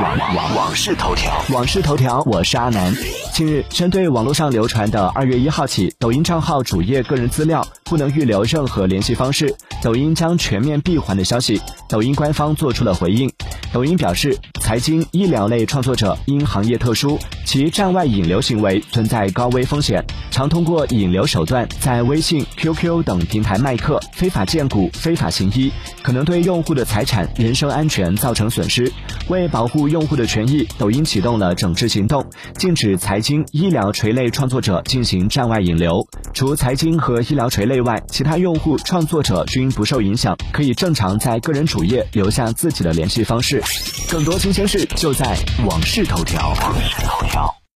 网网网事头条，网事头条，我是阿南。近日，针对网络上流传的二月一号起，抖音账号主页个人资料不能预留任何联系方式，抖音将全面闭环的消息，抖音官方做出了回应。抖音表示，财经、医疗类创作者因行业特殊，其站外引流行为存在高危风险，常通过引流手段在微信、QQ 等平台卖课、非法荐股、非法行医，可能对用户的财产、人身安全造成损失。为保护用户的权益，抖音启动了整治行动，禁止财经、医疗垂类创作者进行站外引流。除财经和医疗垂类外，其他用户创作者均不受影响，可以正常在个人主页留下自己的联系方式。更多新鲜事就在网视头条。网事头条。